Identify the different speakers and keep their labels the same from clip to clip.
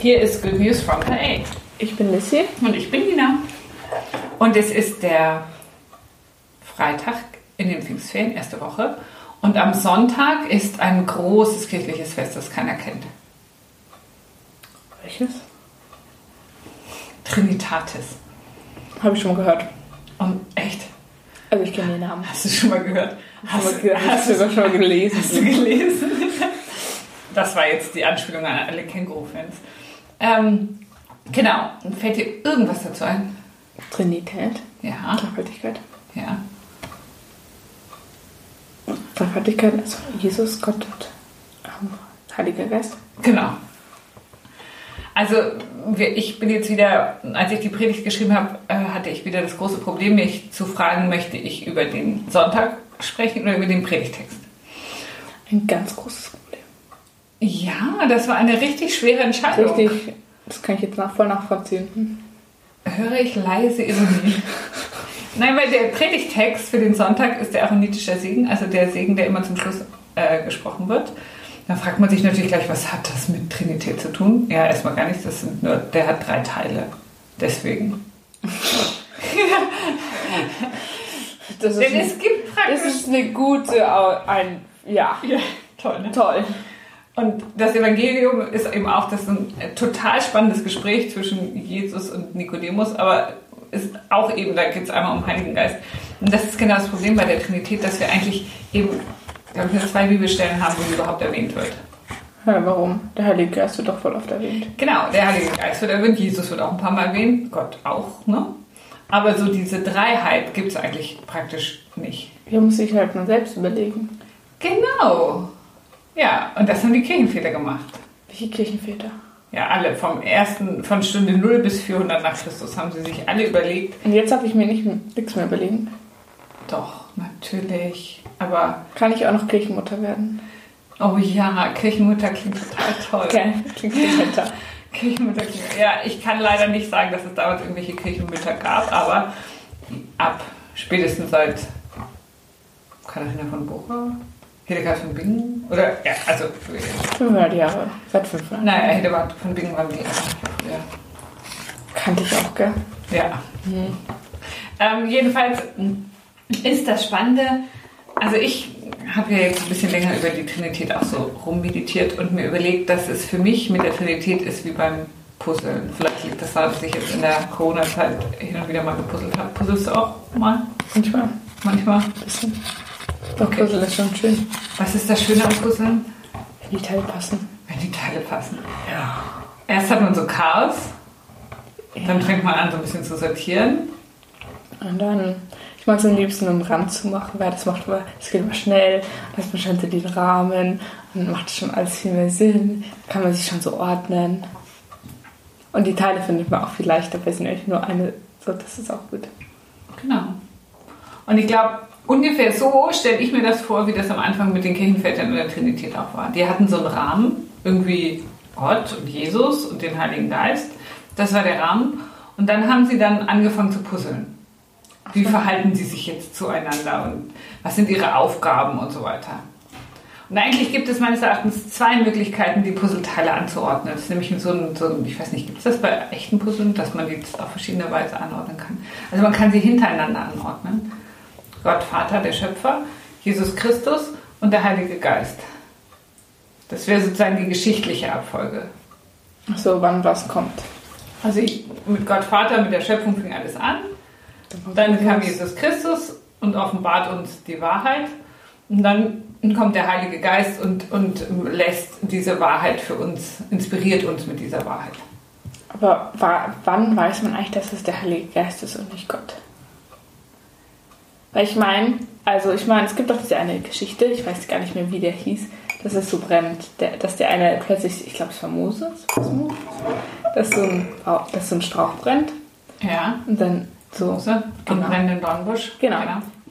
Speaker 1: Hier ist Good News from LA.
Speaker 2: Ich bin Lissy.
Speaker 1: Und ich bin Nina. Und es ist der Freitag in den Pfingstferien, erste Woche. Und am Sonntag ist ein großes kirchliches Fest, das keiner kennt.
Speaker 2: Welches?
Speaker 1: Trinitatis.
Speaker 2: Habe ich schon mal gehört.
Speaker 1: Und echt?
Speaker 2: Also ich kenne den Namen.
Speaker 1: Hast du schon mal gehört?
Speaker 2: Hast, hast, du, hast du sogar schon mal gelesen?
Speaker 1: Hast du gelesen? Das war jetzt die Anspielung an alle Känguru-Fans. Ähm, genau. Fällt dir irgendwas dazu ein?
Speaker 2: Trinität.
Speaker 1: Ja.
Speaker 2: Dreifaltigkeit.
Speaker 1: Ja.
Speaker 2: Dreifaltigkeit, also Jesus, Gott und Heiliger Geist.
Speaker 1: Genau. Also ich bin jetzt wieder, als ich die Predigt geschrieben habe, äh, hatte ich wieder das große Problem, mich zu fragen, möchte ich über den Sonntag sprechen oder über den Predigtext?
Speaker 2: Ein ganz großes Problem.
Speaker 1: Ja, das war eine richtig schwere Entscheidung.
Speaker 2: Richtig, das kann ich jetzt nach, voll nachvollziehen.
Speaker 1: Höre ich leise Ironie. Nein, weil der Predigtext für den Sonntag ist der aaronitische Segen, also der Segen, der immer zum Schluss äh, gesprochen wird. Da fragt man sich natürlich gleich, was hat das mit Trinität zu tun? Ja, erstmal gar nichts, das sind nur, der hat drei Teile. Deswegen.
Speaker 2: das ist
Speaker 1: Denn es gibt praktisch.
Speaker 2: Das ist eine gute, ein, ja,
Speaker 1: ja, toll, ne?
Speaker 2: toll.
Speaker 1: Und das Evangelium ist eben auch das ein total spannendes Gespräch zwischen Jesus und Nikodemus, aber ist auch eben, da geht es einmal um Heiligen Geist. Und das ist genau das Problem bei der Trinität, dass wir eigentlich eben glaube ich, nur zwei Bibelstellen haben, wo sie überhaupt erwähnt wird.
Speaker 2: Ja, warum? Der Heilige Geist wird doch voll oft erwähnt.
Speaker 1: Genau, der Heilige Geist wird erwähnt, Jesus wird auch ein paar Mal erwähnt, Gott auch, ne? Aber so diese Dreiheit gibt es eigentlich praktisch nicht.
Speaker 2: Hier muss ich halt mal selbst überlegen.
Speaker 1: Genau. Ja, und das haben die Kirchenväter gemacht.
Speaker 2: Welche Kirchenväter?
Speaker 1: Ja, alle. Vom ersten, von Stunde 0 bis 400 nach Christus haben sie sich alle überlegt.
Speaker 2: Und jetzt darf ich mir nicht, nichts mehr überlegen.
Speaker 1: Doch, natürlich. Aber,
Speaker 2: Kann ich auch noch Kirchenmutter werden?
Speaker 1: oh ja, Kirchenmutter klingt total toll.
Speaker 2: Okay, klingt netter.
Speaker 1: Kirchenmutter klingt, ja, ich kann leider nicht sagen, dass es damals irgendwelche Kirchenmütter gab, aber ab spätestens seit Katharina von Bucher, Hildegard von Bingen, oder, ja, also,
Speaker 2: 500 Jahre. Seit 500.
Speaker 1: naja, Hildegard von Bingen war die ja.
Speaker 2: Kannte ich auch, gell?
Speaker 1: Ja. Ähm, jedenfalls ist das Spannende, also ich habe ja jetzt ein bisschen länger über die Trinität auch so rummeditiert und mir überlegt, dass es für mich mit der Trinität ist wie beim Puzzeln. Vielleicht liegt das daran, dass ich jetzt in der Corona-Zeit hin und wieder mal gepuzzelt habe. Puzzelst du auch mal?
Speaker 2: Manchmal.
Speaker 1: Manchmal?
Speaker 2: Ein bisschen. Doch,
Speaker 1: Okay.
Speaker 2: Puzzle ist schon schön.
Speaker 1: Was ist das Schöne am Puzzeln?
Speaker 2: Wenn die Teile passen.
Speaker 1: Wenn die Teile passen.
Speaker 2: Ja.
Speaker 1: Erst hat man so Chaos, dann fängt man an so ein bisschen zu sortieren.
Speaker 2: Und dann, ich mag es am liebsten einen Rand zu machen, weil das macht immer, es geht immer schnell, hat man so den Rahmen und dann macht schon alles viel mehr Sinn, dann kann man sich schon so ordnen. Und die Teile findet man auch viel leichter, weil es nämlich nur eine, so, das ist auch gut.
Speaker 1: Genau. Und ich glaube, ungefähr so stelle ich mir das vor, wie das am Anfang mit den Kirchenvätern und der Trinität auch war. Die hatten so einen Rahmen, irgendwie Gott und Jesus und den Heiligen Geist. Das war der Rahmen. Und dann haben sie dann angefangen zu puzzeln. Wie verhalten sie sich jetzt zueinander und was sind ihre Aufgaben und so weiter. Und eigentlich gibt es meines Erachtens zwei Möglichkeiten, die Puzzleteile anzuordnen. Das ist nämlich so ein, so ein ich weiß nicht, gibt es das bei echten Puzzeln, dass man die auf verschiedene Weise anordnen kann? Also man kann sie hintereinander anordnen. Gott Vater, der Schöpfer, Jesus Christus und der Heilige Geist. Das wäre sozusagen die geschichtliche Abfolge.
Speaker 2: Ach so, wann was kommt.
Speaker 1: Also ich, mit Gott Vater, mit der Schöpfung fing alles an. Dann kam Jesus Christus und offenbart uns die Wahrheit. Und dann kommt der Heilige Geist und, und lässt diese Wahrheit für uns, inspiriert uns mit dieser Wahrheit.
Speaker 2: Aber wa wann weiß man eigentlich, dass es der Heilige Geist ist und nicht Gott? Weil ich meine, also ich meine, es gibt doch diese eine Geschichte, ich weiß gar nicht mehr, wie der hieß, dass es so brennt, der, dass der eine plötzlich, ich glaube, es war Moses? Dass, so ein, dass so ein Strauch brennt
Speaker 1: Ja,
Speaker 2: und dann so.
Speaker 1: Mose
Speaker 2: Genau.
Speaker 1: brennenden Dornbusch.
Speaker 2: Genau.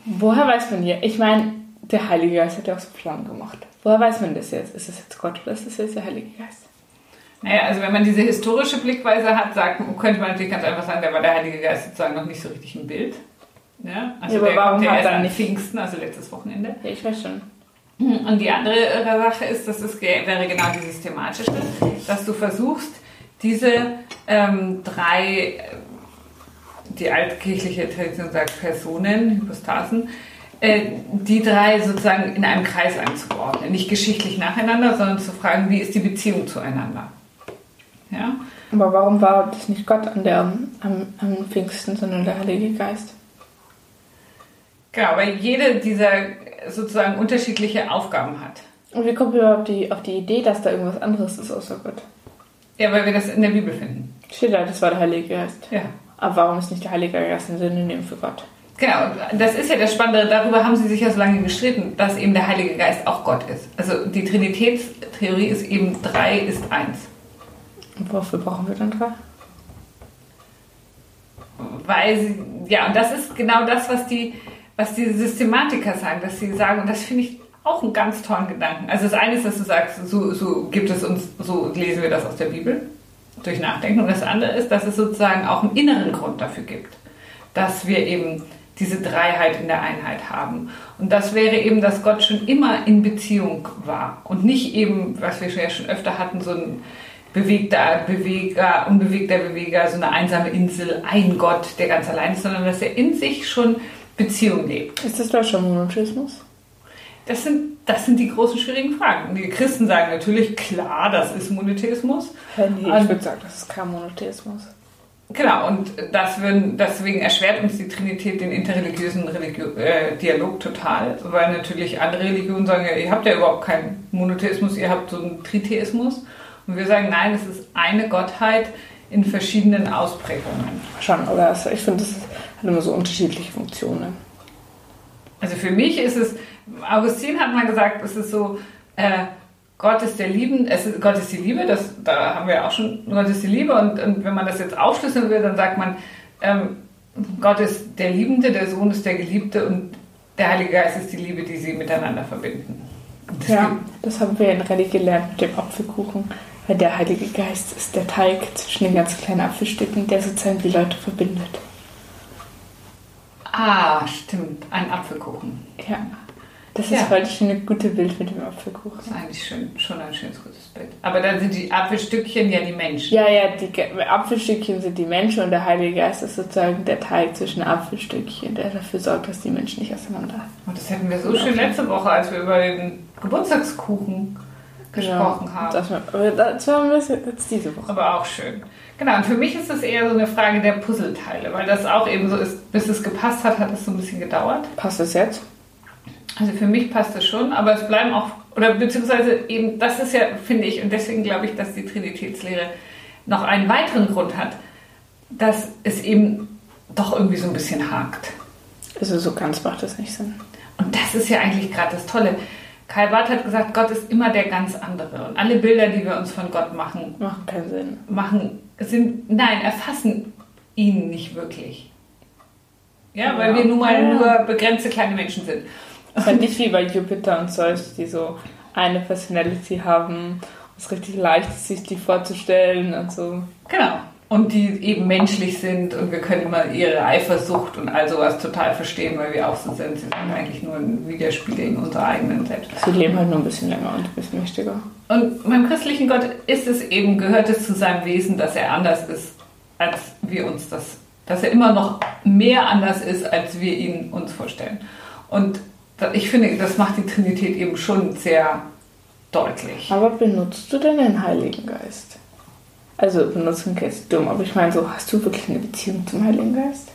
Speaker 2: Woher weiß man hier? Ich meine, der Heilige Geist hat ja auch so Flammen gemacht. Woher weiß man das jetzt? Ist das jetzt Gott oder ist das jetzt der Heilige Geist?
Speaker 1: Naja, also wenn man diese historische Blickweise hat, sagt, könnte man natürlich ganz einfach sagen, da war der Heilige Geist sozusagen noch nicht so richtig im Bild. Ja, also
Speaker 2: Ja, aber
Speaker 1: der
Speaker 2: warum
Speaker 1: kommt ja erst
Speaker 2: er
Speaker 1: an
Speaker 2: nicht-
Speaker 1: Pfingsten, also letztes Wochenende.
Speaker 2: Ja, ich weiß schon.
Speaker 1: Und die andere Sache ist, das ist, wäre genau die systematische, dass du versuchst, diese ähm, drei, die altkirchliche Tradition sagt Personen, Hypostasen, äh, die drei sozusagen in einem Kreis einzuordnen. Nicht geschichtlich nacheinander, sondern zu fragen, wie ist die Beziehung zueinander. Ja?
Speaker 2: Aber warum war das nicht Gott an der, am, am Pfingsten, sondern der Heilige Geist?
Speaker 1: Genau, weil jede dieser sozusagen unterschiedliche Aufgaben hat.
Speaker 2: Und wie kommt ihr überhaupt die, auf die Idee, dass da irgendwas anderes ist außer Gott?
Speaker 1: Ja, weil wir das in der Bibel finden.
Speaker 2: Steht da, das war der Heilige Geist.
Speaker 1: Ja.
Speaker 2: Aber warum ist nicht der Heilige Geist ein Synonym für Gott?
Speaker 1: Genau, das ist ja das Spannende, darüber haben sie sich ja so lange gestritten, dass eben der Heilige Geist auch Gott ist. Also die Trinitätstheorie ist eben drei ist eins.
Speaker 2: Und wofür brauchen wir dann drei?
Speaker 1: Weil sie, ja, und das ist genau das, was die, was die Systematiker sagen, dass sie sagen, und das finde ich auch einen ganz tollen Gedanken. Also das eine ist, dass du sagst, so, so gibt es uns, so lesen wir das aus der Bibel, durch Nachdenken. Und das andere ist, dass es sozusagen auch einen inneren Grund dafür gibt, dass wir eben diese Dreiheit in der Einheit haben. Und das wäre eben, dass Gott schon immer in Beziehung war und nicht eben, was wir ja schon öfter hatten, so ein bewegter Beweger, unbewegter Beweger, so eine einsame Insel, ein Gott, der ganz allein ist, sondern dass er in sich schon Beziehung lebt.
Speaker 2: Ist das Deutscher Monotheismus?
Speaker 1: Das sind, das sind die großen schwierigen Fragen. Die Christen sagen natürlich, klar, das ist Monotheismus.
Speaker 2: Ja, nee, ich würde sagen, das ist kein Monotheismus.
Speaker 1: Genau, und das würden, deswegen erschwert uns die Trinität den interreligiösen Religio äh, Dialog total, weil natürlich andere Religionen sagen, ja, ihr habt ja überhaupt keinen Monotheismus, ihr habt so einen Tritheismus. Und wir sagen, nein, es ist eine Gottheit in verschiedenen Ausprägungen.
Speaker 2: Schon, aber ich finde, das hat immer so unterschiedliche Funktionen.
Speaker 1: Also für mich ist es, Augustin hat mal gesagt, es ist so, äh, Gott ist der Lieben, es ist, Gott ist die Liebe, das, da haben wir auch schon, Gott ist die Liebe und, und wenn man das jetzt aufschlüsseln will, dann sagt man, ähm, Gott ist der Liebende, der Sohn ist der Geliebte und der Heilige Geist ist die Liebe, die sie miteinander verbinden.
Speaker 2: Das ja, das haben wir in Rallye gelernt mit dem Apfelkuchen, weil der Heilige Geist ist der Teig zwischen den ganz kleinen Apfelstücken, der sozusagen die Leute verbindet.
Speaker 1: Ah, stimmt, ein Apfelkuchen.
Speaker 2: Ja. Das ja. ist heute schon ein gutes Bild mit dem Apfelkuchen.
Speaker 1: Das ist eigentlich schön, schon ein schönes, gutes Bild. Aber dann sind die Apfelstückchen ja die Menschen.
Speaker 2: Ja, ja, die Apfelstückchen sind die Menschen und der Heilige Geist ist sozusagen der Teig zwischen Apfelstückchen, der dafür sorgt, dass die Menschen nicht auseinander.
Speaker 1: Und das hätten wir so schön letzte Woche, als wir über den Geburtstagskuchen gesprochen ja, haben.
Speaker 2: Das, das war jetzt diese Woche.
Speaker 1: Aber auch schön. Genau, und für mich ist es eher so eine Frage der Puzzleteile, weil das auch eben so ist, bis es gepasst hat, hat es so ein bisschen gedauert.
Speaker 2: Passt es jetzt?
Speaker 1: Also für mich passt es schon, aber es bleiben auch, oder beziehungsweise eben, das ist ja, finde ich, und deswegen glaube ich, dass die Trinitätslehre noch einen weiteren Grund hat, dass es eben doch irgendwie so ein bisschen hakt.
Speaker 2: Also so ganz macht das nicht Sinn.
Speaker 1: Und das ist ja eigentlich gerade das Tolle. Karl Barth hat gesagt, Gott ist immer der ganz andere. Und alle Bilder, die wir uns von Gott machen,
Speaker 2: machen keinen Sinn.
Speaker 1: Machen, sind, nein, erfassen ihn nicht wirklich. Ja, ja. weil wir nun mal ja. nur begrenzte kleine Menschen sind.
Speaker 2: Halt nicht wie bei Jupiter und Zeus, die so eine Personality haben. Es ist richtig leicht, sich die vorzustellen und so.
Speaker 1: Genau. Und die eben menschlich sind und wir können immer ihre Eifersucht und all sowas total verstehen, weil wir auch so sind. Sie sind eigentlich nur ein Widerspiegel in unserer eigenen Selbst.
Speaker 2: Sie leben halt nur ein bisschen länger und ein bisschen mächtiger.
Speaker 1: Und beim christlichen Gott ist es eben, gehört es zu seinem Wesen, dass er anders ist, als wir uns das, dass er immer noch mehr anders ist, als wir ihn uns vorstellen. Und ich finde, das macht die Trinität eben schon sehr deutlich.
Speaker 2: Aber benutzt du denn den Heiligen Geist? Also benutzen ist dumm, aber ich meine so, hast du wirklich eine Beziehung zum Heiligen Geist?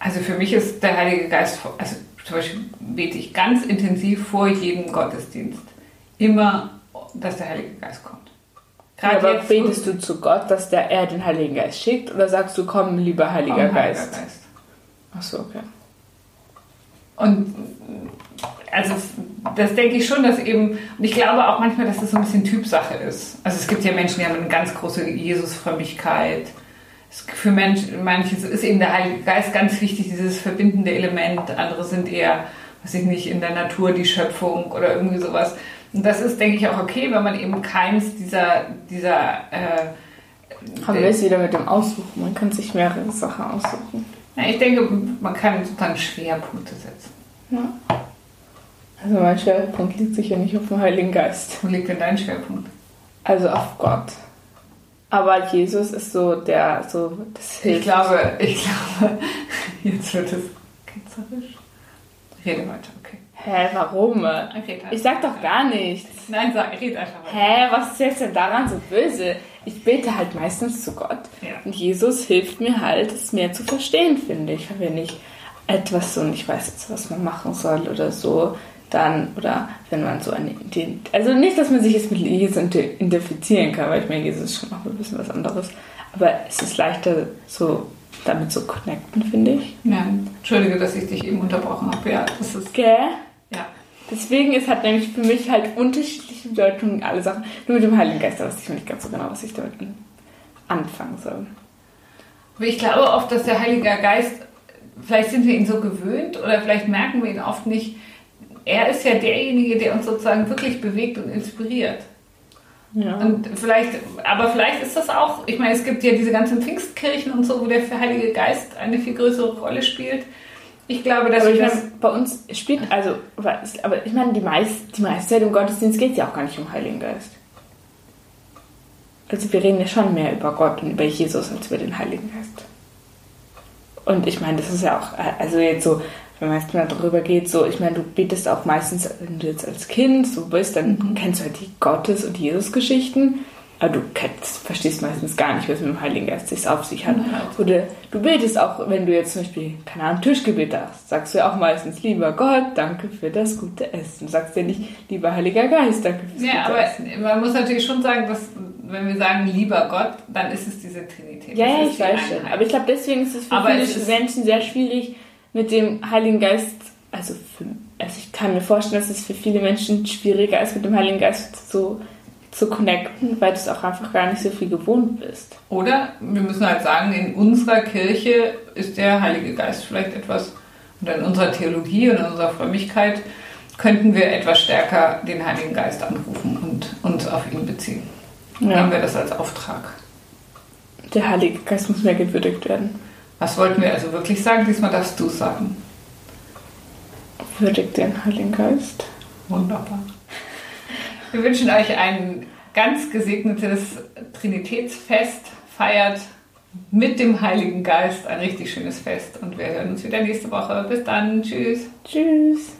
Speaker 1: Also für mich ist der Heilige Geist, also zum Beispiel bete ich ganz intensiv vor jedem Gottesdienst immer, dass der Heilige Geist kommt.
Speaker 2: Gerade aber jetzt, betest du zu Gott, dass der, er den Heiligen Geist schickt oder sagst du, komm, lieber Heiliger komm, Geist? Heiliger Geist. Ach so, okay.
Speaker 1: Und also das denke ich schon, dass eben, und ich glaube auch manchmal, dass das so ein bisschen Typsache ist. Also es gibt ja Menschen, die haben eine ganz große Jesusfrömmigkeit. Für Menschen, manche ist eben der Heilige Geist ganz wichtig, dieses verbindende Element. Andere sind eher, weiß ich nicht, in der Natur die Schöpfung oder irgendwie sowas. Und das ist, denke ich, auch okay, wenn man eben keins dieser, dieser
Speaker 2: äh, haben wir es wieder mit dem Aussuchen. Man kann sich mehrere Sachen aussuchen.
Speaker 1: Ja, ich denke, man kann sozusagen Schwerpunkte setzen. Ja.
Speaker 2: Also mein Schwerpunkt liegt sicher nicht auf dem Heiligen Geist.
Speaker 1: Wo liegt denn dein Schwerpunkt?
Speaker 2: Also auf Gott. Aber Jesus ist so der, so, das hilft.
Speaker 1: Ich glaube, ich glaube, jetzt wird es ketzerisch. Rede weiter, okay.
Speaker 2: Hä, warum? Ich sag doch gar nichts.
Speaker 1: Nein, sag, red einfach weiter.
Speaker 2: Hä, was ist jetzt denn daran so böse? Ich bete halt meistens zu Gott.
Speaker 1: Ja.
Speaker 2: Und Jesus hilft mir halt, es mehr zu verstehen, finde ich. Wenn ich etwas so nicht weiß, was man machen soll oder so, dann, oder wenn man so eine Idee. Also nicht, dass man sich jetzt mit Jesus identifizieren kann, weil ich meine, Jesus ist schon noch ein bisschen was anderes. Aber es ist leichter, so damit zu connecten, finde ich.
Speaker 1: Ja, entschuldige, dass ich dich eben unterbrochen habe. Ja, das ist.
Speaker 2: Gell?
Speaker 1: Ja.
Speaker 2: Deswegen ist halt nämlich für mich halt unterschiedliche Bedeutungen alle Sachen. Nur mit dem Heiligen Geist, da weiß ich nicht ganz so genau, was ich damit an- anfangen soll.
Speaker 1: Aber ich glaube oft, dass der Heilige Geist, vielleicht sind wir ihn so gewöhnt oder vielleicht merken wir ihn oft nicht. Er ist ja derjenige, der uns sozusagen wirklich bewegt und inspiriert.
Speaker 2: Ja.
Speaker 1: Und vielleicht, aber vielleicht ist das auch, ich meine, es gibt ja diese ganzen Pfingstkirchen und so, wo der Heilige Geist eine viel größere Rolle spielt. Ich glaube, dass
Speaker 2: aber ich meine, bei uns spielt, also, aber ich meine, die, meist, die meiste Zeit im Gottesdienst geht es ja auch gar nicht um Heiligen Geist. Also wir reden ja schon mehr über Gott und über Jesus als über den Heiligen Geist. Und ich meine, das ist ja auch, also jetzt so, wenn man jetzt mal darüber geht, so, ich meine, du betest auch meistens, wenn du jetzt als Kind so bist, dann kennst du halt die Gottes- und Jesus-Geschichten, aber du kennst, verstehst meistens gar nicht, was mit dem Heiligen Geist sich auf sich hat. Oder du betest auch, wenn du jetzt zum Beispiel, keine Ahnung, Tischgebet hast, sagst du ja auch meistens, lieber Gott, danke für das gute Essen. Du sagst ja nicht, lieber Heiliger Geist, danke fürs
Speaker 1: Ja,
Speaker 2: gute
Speaker 1: aber
Speaker 2: Essen.
Speaker 1: man muss natürlich schon sagen, dass, wenn wir sagen, lieber Gott, dann ist es diese Trinität.
Speaker 2: Ja, ja, ich weiß schon. Aber ich glaube, deswegen ist es für
Speaker 1: Aber
Speaker 2: viele Menschen sehr schwierig, mit dem Heiligen Geist, also, für, also ich kann mir vorstellen, dass es für viele Menschen schwieriger ist, mit dem Heiligen Geist so zu connecten, weil du es auch einfach gar nicht so viel gewohnt bist.
Speaker 1: Oder wir müssen halt sagen, in unserer Kirche ist der Heilige Geist vielleicht etwas, oder in unserer Theologie und in unserer Frömmigkeit könnten wir etwas stärker den Heiligen Geist anrufen und uns auf ihn beziehen.
Speaker 2: Ja.
Speaker 1: Haben wir das als Auftrag.
Speaker 2: Der Heilige Geist muss mehr gewürdigt werden.
Speaker 1: Was wollten wir also wirklich sagen? Diesmal darfst du sagen.
Speaker 2: Würdigt den Heiligen Geist.
Speaker 1: Wunderbar. Wir wünschen euch ein ganz gesegnetes Trinitätsfest. Feiert mit dem Heiligen Geist ein richtig schönes Fest. Und wir hören uns wieder nächste Woche. Bis dann. Tschüss.
Speaker 2: Tschüss.